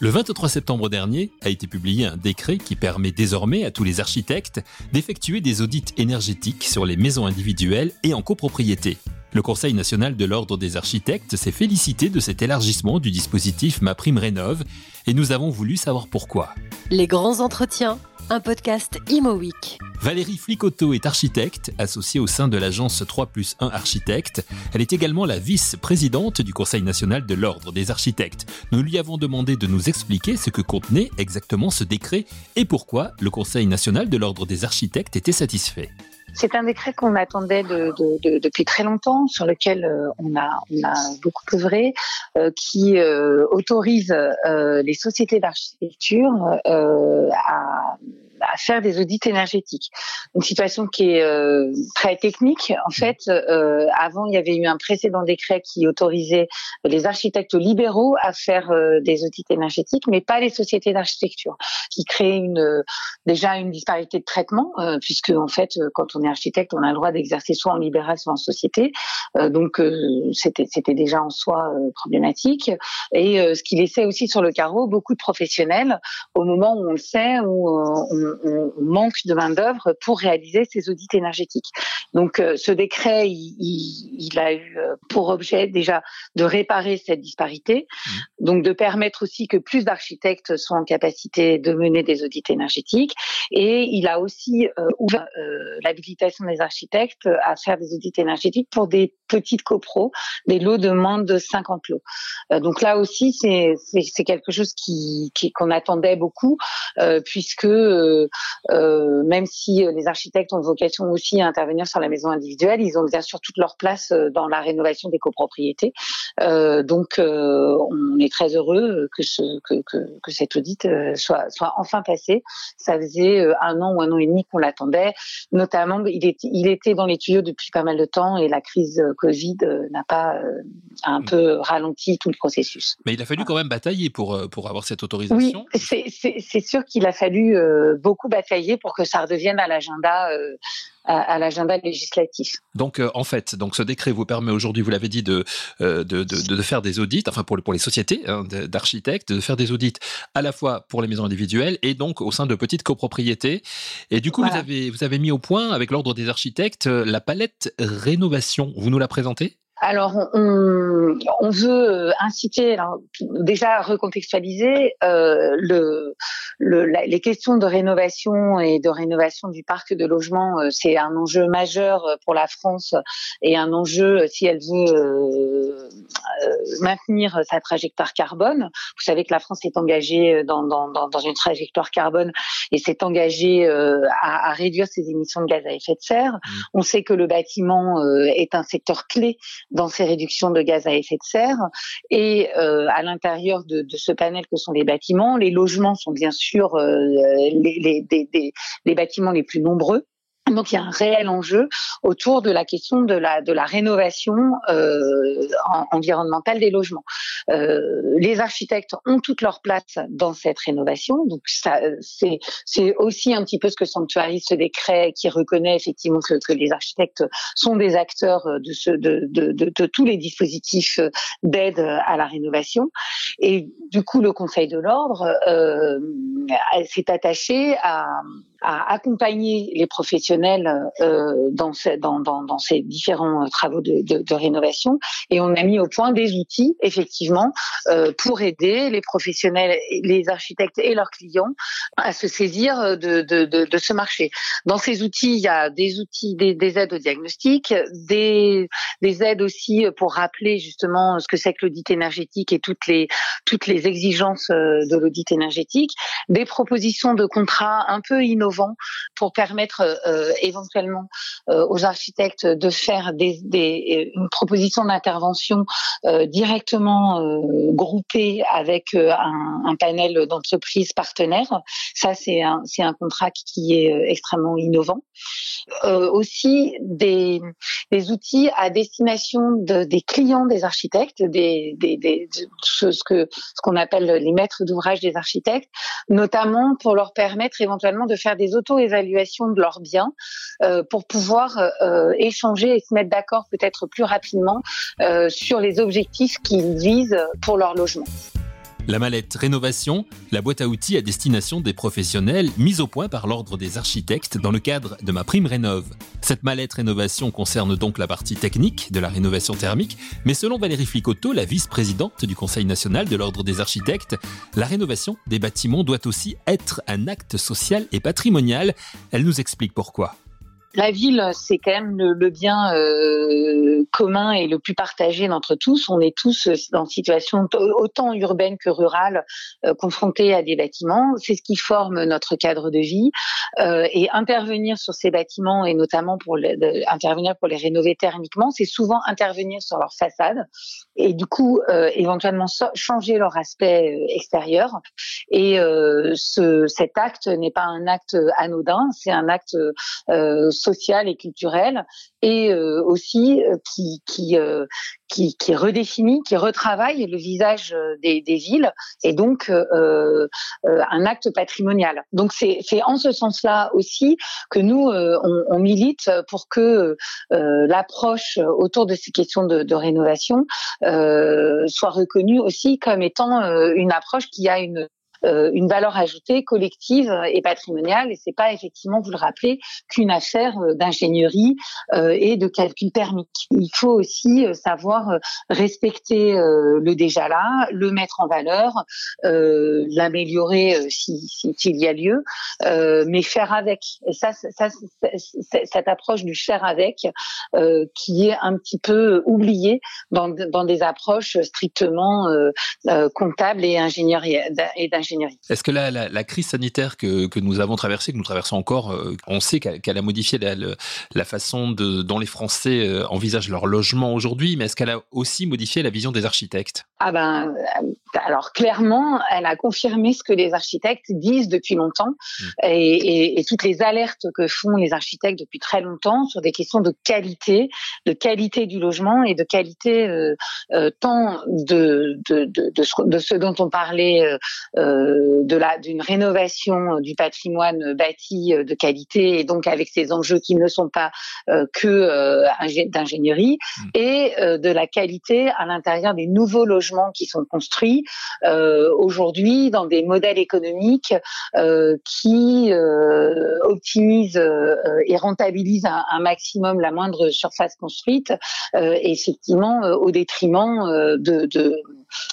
Le 23 septembre dernier a été publié un décret qui permet désormais à tous les architectes d'effectuer des audits énergétiques sur les maisons individuelles et en copropriété. Le Conseil national de l'ordre des architectes s'est félicité de cet élargissement du dispositif Ma Prime Rénov et nous avons voulu savoir pourquoi. Les grands entretiens, un podcast Imo. Valérie Flicotto est architecte, associée au sein de l'agence 3 plus 1 Architectes. Elle est également la vice-présidente du Conseil national de l'Ordre des architectes. Nous lui avons demandé de nous expliquer ce que contenait exactement ce décret et pourquoi le Conseil national de l'Ordre des architectes était satisfait. C'est un décret qu'on attendait de, de, de, depuis très longtemps, sur lequel euh, on, a, on a beaucoup œuvré, euh, qui euh, autorise les sociétés d'architecture à à faire des audits énergétiques. Une situation qui est euh, très technique. En fait, euh, avant, il y avait eu un précédent décret qui autorisait les architectes libéraux à faire euh, des audits énergétiques, mais pas les sociétés d'architecture, qui créait une, déjà une disparité de traitement, puisque en fait, quand on est architecte, on a le droit d'exercer soit en libéral, soit en société. Donc, c'était c'était déjà en soi problématique. Et ce qui laissait aussi sur le carreau beaucoup de professionnels au moment où on le sait, où on on, manque de main d'œuvre pour réaliser ces audits énergétiques. Donc, euh, ce décret, il, a eu euh, pour objet déjà de réparer cette disparité, mmh. donc de permettre aussi que plus d'architectes soient en capacité de mener des audits énergétiques, et il a aussi euh, ouvert l'habilitation des architectes à faire des audits énergétiques pour des petites copros, des lots de moins de 50 lots. donc là aussi, c'est quelque chose qui qu'on attendait beaucoup, puisque euh, même si euh, les architectes ont vocation aussi à intervenir sur la maison individuelle, ils ont bien sûr toute leur place euh, dans la rénovation des copropriétés. donc, on est très heureux que, ce, que, que, que cet audit soit, soit enfin passé. Ça faisait un an ou un an et demi qu'on l'attendait. Notamment, il était, il était dans les tuyaux depuis pas mal de temps et la crise Covid n'a pas un peu ralenti tout le processus. Mais il a fallu quand même batailler pour, pour avoir cette autorisation. Oui, c'est sûr qu'il a fallu beaucoup bataillé pour que ça redevienne à l'agenda. Euh, à, l'agenda législatif. Donc, euh, en fait, donc ce décret vous permet aujourd'hui, vous l'avez dit, de, euh, de, de, de, faire des audits, enfin pour, pour les sociétés hein, d'architectes, de faire des audits à la fois pour les maisons individuelles et donc au sein de petites copropriétés. Et du coup, vous, avez, vous avez mis au point, avec l'ordre des architectes, la palette rénovation. Vous nous la présentez? Alors, on, on, veut euh, inciter, alors, déjà recontextualiser euh, le, le, les questions de rénovation et de rénovation du parc de logement. Euh, c'est un enjeu majeur pour la France et un enjeu si elle veut euh, maintenir sa trajectoire carbone. Vous savez que la France est engagée dans, dans, dans une trajectoire carbone et s'est engagée à, à, réduire ses émissions de gaz à effet de serre. Mmh. On sait que le bâtiment est un secteur clé dans ces réductions de gaz à effet de serre. Et euh, à l'intérieur de, de, ce panel que sont les bâtiments, les logements sont bien sûr euh, les, les, les, les bâtiments les plus nombreux. Donc il y a un réel enjeu autour de la question de la de la rénovation euh, environnementale des logements. Euh, les architectes ont toute leur place dans cette rénovation, donc ça c'est c'est aussi un petit peu ce que sanctuarise ce décret qui reconnaît effectivement que, que les architectes sont des acteurs de ce de de, de, tous les dispositifs d'aide à la rénovation et du coup le Conseil de l'ordre euh, s'est attaché à à accompagner les professionnels euh, dans, ces, dans, dans, dans, ces différents euh, travaux de, de, de, rénovation et on a mis au point des outils effectivement euh, pour aider les professionnels, les architectes et leurs clients à se saisir de, de, de, ce marché. Dans ces outils, il y a des outils, des, des aides au diagnostic, des, des aides aussi pour rappeler justement ce que c'est que l'audit énergétique et toutes les toutes les exigences euh, de l'audit énergétique, des propositions de contrats un peu innovants pour permettre euh, éventuellement euh, aux architectes de faire une proposition d'intervention euh, directement groupée avec un, panel d'entreprises partenaires. Ça, c'est un, contrat qui est extrêmement innovant. aussi des, outils à destination de, des clients des architectes, des, des ce, que ce qu'on appelle les maîtres d'ouvrage des architectes, notamment pour leur permettre éventuellement de faire des auto-évaluations de leurs biens pour pouvoir échanger et se mettre d'accord peut-être plus rapidement sur les objectifs qu'ils visent pour leur logement. La mallette rénovation, la boîte à outils à destination des professionnels mise au point par l'ordre des architectes dans le cadre de ma prime rénove. Cette mallette rénovation concerne donc la partie technique de la rénovation thermique, mais selon Valérie Flicotto, la vice-présidente du Conseil national de l'ordre des architectes, la rénovation des bâtiments doit aussi être un acte social et patrimonial. Elle nous explique pourquoi la ville, c'est quand même le, bien euh, commun et le plus partagé d'entre tous. On est tous dans une situation autant urbaine que rurale, euh, confrontés à des bâtiments. C'est ce qui forme notre cadre de vie. Euh, et intervenir sur ces bâtiments, et notamment pour les, intervenir pour les rénover thermiquement, c'est souvent intervenir sur leur façade et du coup éventuellement changer leur aspect extérieur. Et ce, cet acte n'est pas un acte anodin, c'est un acte sociale et culturelle et euh, aussi euh, qui euh, qui, qui redéfinit, qui retravaille le visage des, villes et donc un acte patrimonial. Donc c'est en ce sens-là aussi que nous on, milite pour que l'approche autour de ces questions de, rénovation soit reconnue aussi comme étant une approche qui a une une valeur ajoutée collective et patrimoniale. Et c'est pas effectivement, vous le rappelez, qu'une affaire euh, d'ingénierie euh, et de calcul thermique. Il faut aussi savoir respecter le déjà là, le mettre en valeur, l'améliorer s'il si, s'il y a lieu, mais faire avec. Et ça, ça cette approche du faire avec, qui est un petit peu oubliée dans, dans des approches strictement comptables et ingénierie et d'ingénierie est-ce que la, la, crise sanitaire que, que, nous avons traversée, que nous traversons encore, euh, on sait qu'elle a modifié la, la, façon de, dont les Français euh, envisagent leur logement aujourd'hui, mais est-ce qu'elle a aussi modifié la vision des architectes? Ah ben, euh, alors clairement, elle a confirmé ce que les architectes disent depuis longtemps. Mmh. et, et, et, toutes les alertes que font les architectes depuis très longtemps sur des questions de qualité, de qualité du logement et de qualité euh, tant de, de, de, de, ce, dont on parlait euh, d'une rénovation du patrimoine bâti euh, de qualité et donc avec ces enjeux qui ne sont pas euh, que d'ingénierie mmh. et de la qualité à l'intérieur des nouveaux logements qui sont construits aujourd'hui dans des modèles économiques qui optimisent et rentabilisent un, maximum la moindre surface construite effectivement au détriment de, de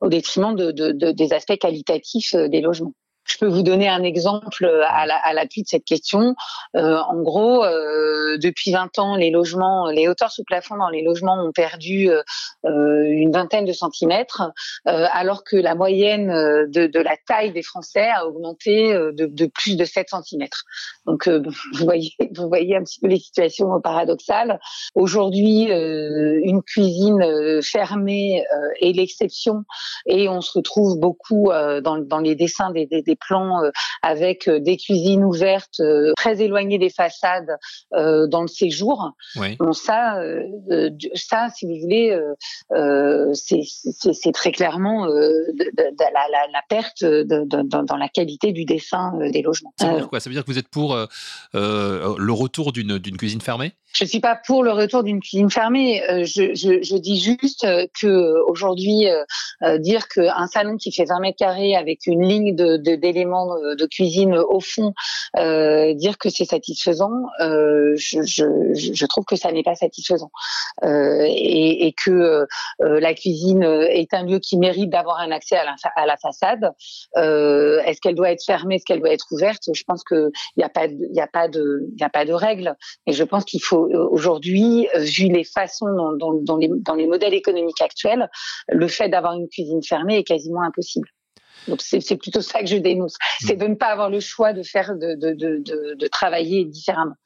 au détriment de, de, de, des aspects qualitatifs des logements. Je peux vous donner un exemple à l'appui de cette question. Euh, en gros, euh, depuis 20 ans, les logements, les hauteurs sous plafond dans les logements ont perdu euh, une vingtaine de centimètres, alors que la moyenne de, la taille des Français a augmenté de, plus de 7 centimètres. Donc, vous voyez, un petit peu les situations paradoxales. Aujourd'hui, une cuisine fermée est l'exception, et on se retrouve beaucoup dans, les dessins des, des, des plans euh, avec euh, des cuisines ouvertes euh, très éloignées des façades dans le séjour. Bon, ça, ça, si vous voulez, c'est très clairement la, perte dans la qualité du dessin des logements. Ça veut dire quoi? Ça veut dire que vous êtes pour le retour d'une cuisine fermée? Je suis pas pour le retour d'une cuisine fermée. Je, je, je, dis juste que aujourd'hui, dire qu'un salon qui fait 20 mètres carrés avec une ligne de, de éléments de cuisine au fond, euh, dire que c'est satisfaisant, euh, je, trouve que ça n'est pas satisfaisant. Euh, et, que la cuisine est un lieu qui mérite d'avoir un accès à la, façade. Est-ce qu'elle doit être fermée Est-ce qu'elle doit être ouverte? Je pense qu'il n'y a pas, il a pas de, il de règles. Et je pense qu'il faut aujourd'hui, vu les façons dans, les, dans les modèles économiques actuels, le fait d'avoir une cuisine fermée est quasiment impossible. Donc c'est plutôt ça que je dénonce, c'est de ne pas avoir le choix de faire, de, de, de, de travailler différemment.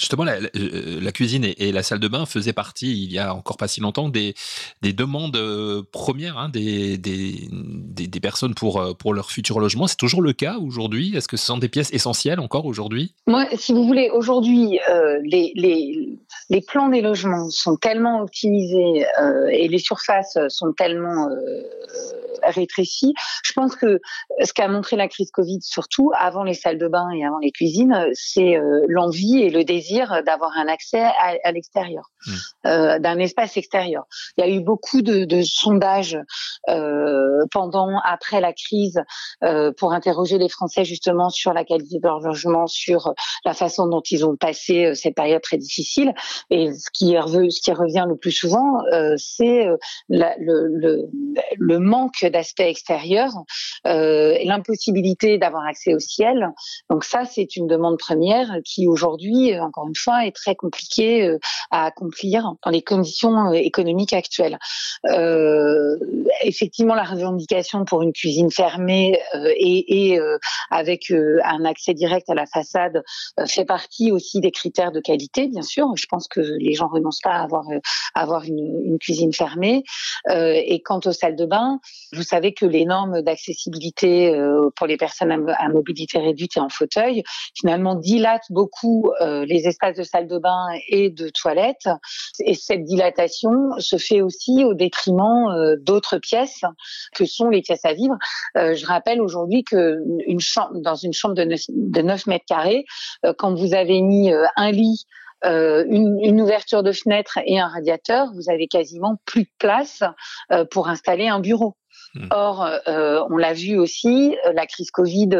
Justement, la, euh, la, cuisine et, la salle de bain faisaient partie, il y a encore pas si longtemps, des, des demandes euh, premières hein, des, personnes pour, euh, leur futur logement. C'est toujours le cas aujourd'hui? Est-ce que ce sont des pièces essentielles encore aujourd'hui? Moi, si vous voulez, aujourd'hui, les, plans des logements sont tellement optimisés et les surfaces sont tellement rétréci. Je pense que ce qu'a montré la crise Covid, surtout avant les salles de bain et avant les cuisines, c'est l'envie et le désir d'avoir un accès à, l'extérieur, mmh. d'un espace extérieur. Il y a eu beaucoup de, sondages pendant, après la crise, pour interroger les Français justement sur la qualité de leur logement, sur la façon dont ils ont passé cette période très difficile. Et ce qui, revient le plus souvent, euh, c'est euh, le, manque d'aspect extérieur, euh, l'impossibilité d'avoir accès au ciel. Donc ça, c'est une demande première qui aujourd'hui, encore une fois, est très compliquée à accomplir dans les conditions économiques actuelles. effectivement, la revendication pour une cuisine fermée et, et avec un accès direct à la façade fait partie aussi des critères de qualité, bien sûr. Je pense que les gens renoncent pas à avoir, euh, avoir une, une, cuisine fermée. Euh, et quant aux salles de bain, vous savez que les normes d'accessibilité euh, pour les personnes à, mobilité réduite et en fauteuil, finalement, dilatent beaucoup euh, les espaces de salles de bain et de toilettes. Et cette dilatation se fait aussi au détriment euh, d'autres pièces que sont les pièces à vivre. je rappelle aujourd'hui que dans une chambre de 9, de 9 mètres carrés, quand vous avez mis un lit euh, une, ouverture de fenêtre et un radiateur, vous avez quasiment plus de place euh, pour installer un bureau. Hmm. Or, euh, on l'a vu aussi, la crise Covid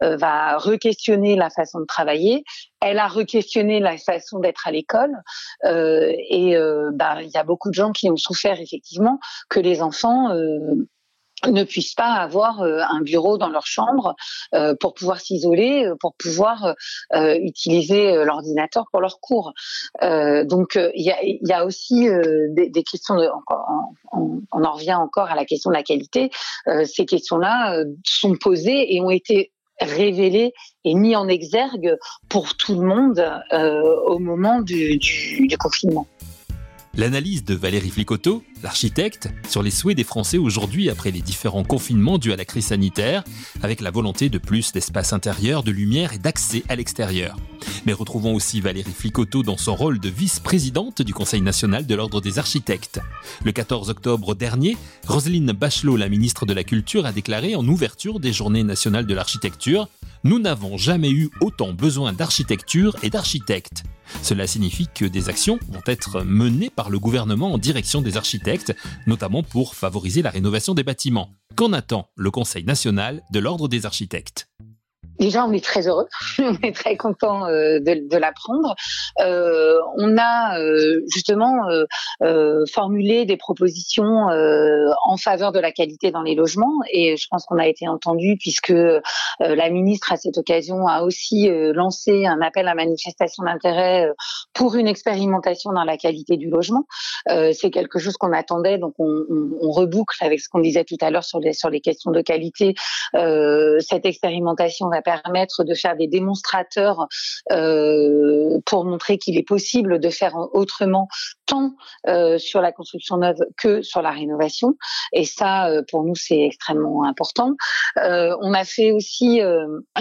va re-questionner la façon de travailler. Elle a re-questionné la façon d'être à l'école. et bah, il y a beaucoup de gens qui ont souffert effectivement que les enfants ne puissent pas avoir euh, un bureau dans leur chambre euh, pour pouvoir s'isoler, euh, pour pouvoir utiliser l'ordinateur pour leurs cours. donc il y a, aussi des, questions de, on, en revient encore à la question de la qualité. ces questions-là sont posées et ont été révélées et mis en exergue pour tout le monde au moment du confinement. L'analyse de Valérie Flicoteau, l'architecte, sur les souhaits des Français aujourd'hui après les différents confinements dus à la crise sanitaire, avec la volonté de plus d'espace intérieur, de lumière et d'accès à l'extérieur. Mais retrouvons aussi Valérie Flicoteau dans son rôle de vice-présidente du Conseil national de l'Ordre des architectes. Le 14 octobre dernier, Roselyne Bachelot, la ministre de la Culture, a déclaré en ouverture des Journées nationales de l'architecture nous n'avons jamais eu autant besoin d'architecture et d'architectes. Cela signifie que des actions vont être menées par le gouvernement en direction des architectes, notamment pour favoriser la rénovation des bâtiments. Qu'en attend le Conseil national de l'Ordre des architectes? Déjà, on est très heureux, on est très content euh, de, l'apprendre. Euh, on a euh, justement euh, formulé des propositions en faveur de la qualité dans les logements et je pense qu'on a été entendu puisque la ministre à cette occasion a aussi lancé un appel à manifestation d'intérêt pour une expérimentation dans la qualité du logement. C'est quelque chose qu'on attendait, donc on, on, on, reboucle avec ce qu'on disait tout à l'heure sur les, sur les questions de qualité. cette expérimentation va de faire des démonstrateurs euh, pour montrer qu'il est possible de faire autrement tant euh, sur la construction neuve que sur la rénovation. Et ça, euh, pour nous, c'est extrêmement important. On a fait aussi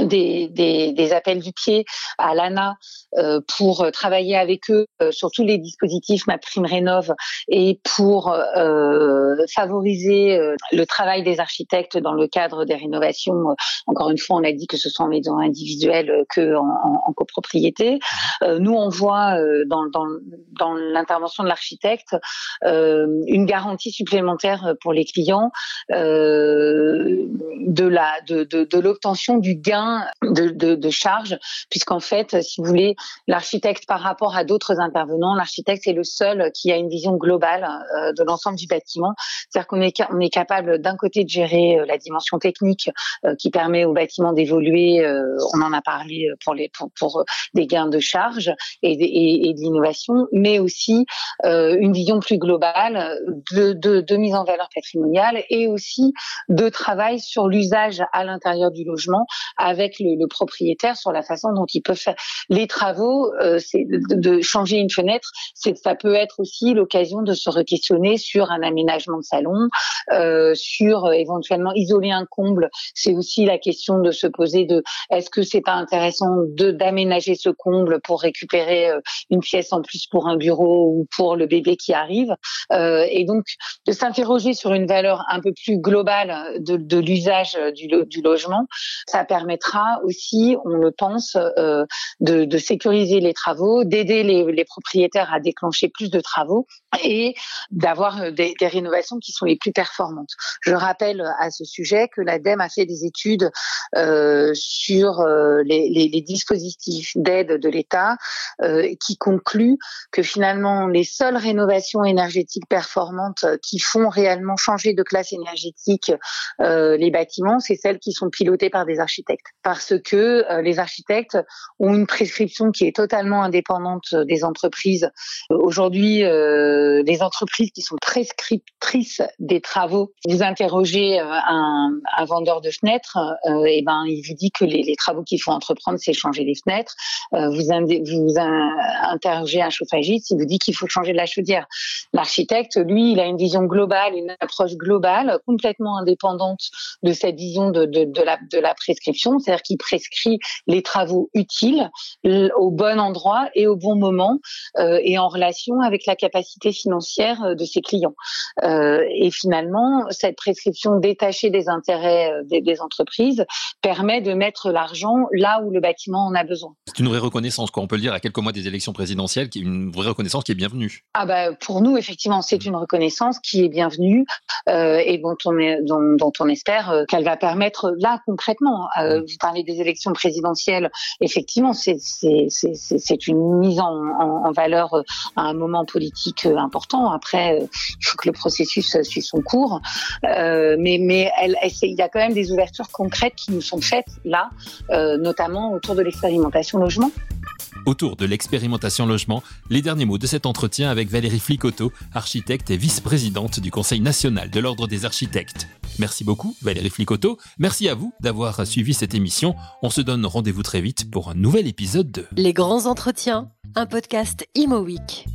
des, des, appels du pied à l'ANA pour travailler avec eux sur tous les dispositifs Ma Prime Rénove et pour favoriser le travail des architectes dans le cadre des rénovations. Encore une fois, on a dit que ce soit en maison individuelle que en, en, copropriété. nous, on voit dans, dans, l'intervention de l'architecte, euh, une garantie supplémentaire pour les clients euh, de l'obtention du gain de, de, charge, puisqu'en fait, si vous voulez, l'architecte par rapport à d'autres intervenants, l'architecte est le seul qui a une vision globale euh, de l'ensemble du bâtiment. C'est-à-dire qu'on est, on est capable d'un côté de gérer la dimension technique qui permet au bâtiment d'évoluer. On en a parlé pour les pour des gains de charge et, et, et de l'innovation, mais aussi euh, une vision plus globale de, mise en valeur patrimoniale et aussi de travail sur l'usage à l'intérieur du logement avec le, propriétaire sur la façon dont il peut faire les travaux. Euh, c'est de, changer une fenêtre, c'est ça peut être aussi l'occasion de se re-questionner sur un aménagement de salon, euh, sur éventuellement isoler un comble. C'est aussi la question de se poser de est-ce que c'est pas intéressant d'aménager ce comble pour récupérer une pièce en plus pour un bureau ou pour le bébé qui arrive. et donc de s'interroger sur une valeur un peu plus globale de, l'usage du, logement, ça permettra aussi, on le pense, de, de sécuriser les travaux, d'aider les, propriétaires à déclencher plus de travaux et d'avoir euh, des, rénovations qui sont les plus performantes. Je rappelle à ce sujet que l'ADEME a fait des études euh, sur euh, les, dispositifs d'aide de l'État euh, qui concluent que finalement les seules rénovations énergétiques performantes qui font réellement changer de classe énergétique euh, les bâtiments, c'est celles qui sont pilotées par des architectes. Parce que les architectes ont une prescription qui est totalement indépendante des entreprises. Aujourd'hui, euh, les entreprises qui sont prescriptrices des travaux, vous interrogez euh, un, vendeur de fenêtres, euh, et ben il vous dit que les, travaux qu'il faut entreprendre, c'est changer les fenêtres. Euh, vous, interrogez un chauffagiste, il vous dit qu'il faut changer la chaudière. L'architecte, lui, il a une vision globale, une approche globale, complètement indépendante de cette vision de, de, de la, de prescription, c'est-à-dire qu'il prescrit les travaux utiles au bon endroit et au bon moment euh, et en relation avec la capacité financière euh, de ses clients. Et finalement, cette prescription détachée des intérêts des, des entreprises permet de mettre l'argent là où le bâtiment en a besoin. C'est une vraie reconnaissance, quoi. On peut le dire à quelques mois des élections présidentielles, qui est une vraie reconnaissance qui est bienvenue. Ah bah pour nous, effectivement, c'est une reconnaissance qui est bienvenue euh, et dont on, est, dont, dont on espère euh, qu'elle va permettre là concrètement. Euh, vous parlez des élections présidentielles, effectivement, c'est une mise en, en, en valeur à un moment politique important. Après, il faut que le processus suive son cours, euh, mais mais elle, elle, il y a quand même des ouvertures concrètes qui nous sont faites là, euh, notamment autour de l'expérimentation logement. Autour de l'expérimentation logement, les derniers mots de cet entretien avec Valérie Flicoteau, architecte et vice-présidente du Conseil national de l'Ordre des architectes. Merci beaucoup Valérie Flicoteau, merci à vous d'avoir suivi cette émission. On se donne rendez-vous très vite pour un nouvel épisode de Les grands entretiens, un podcast Imo Week.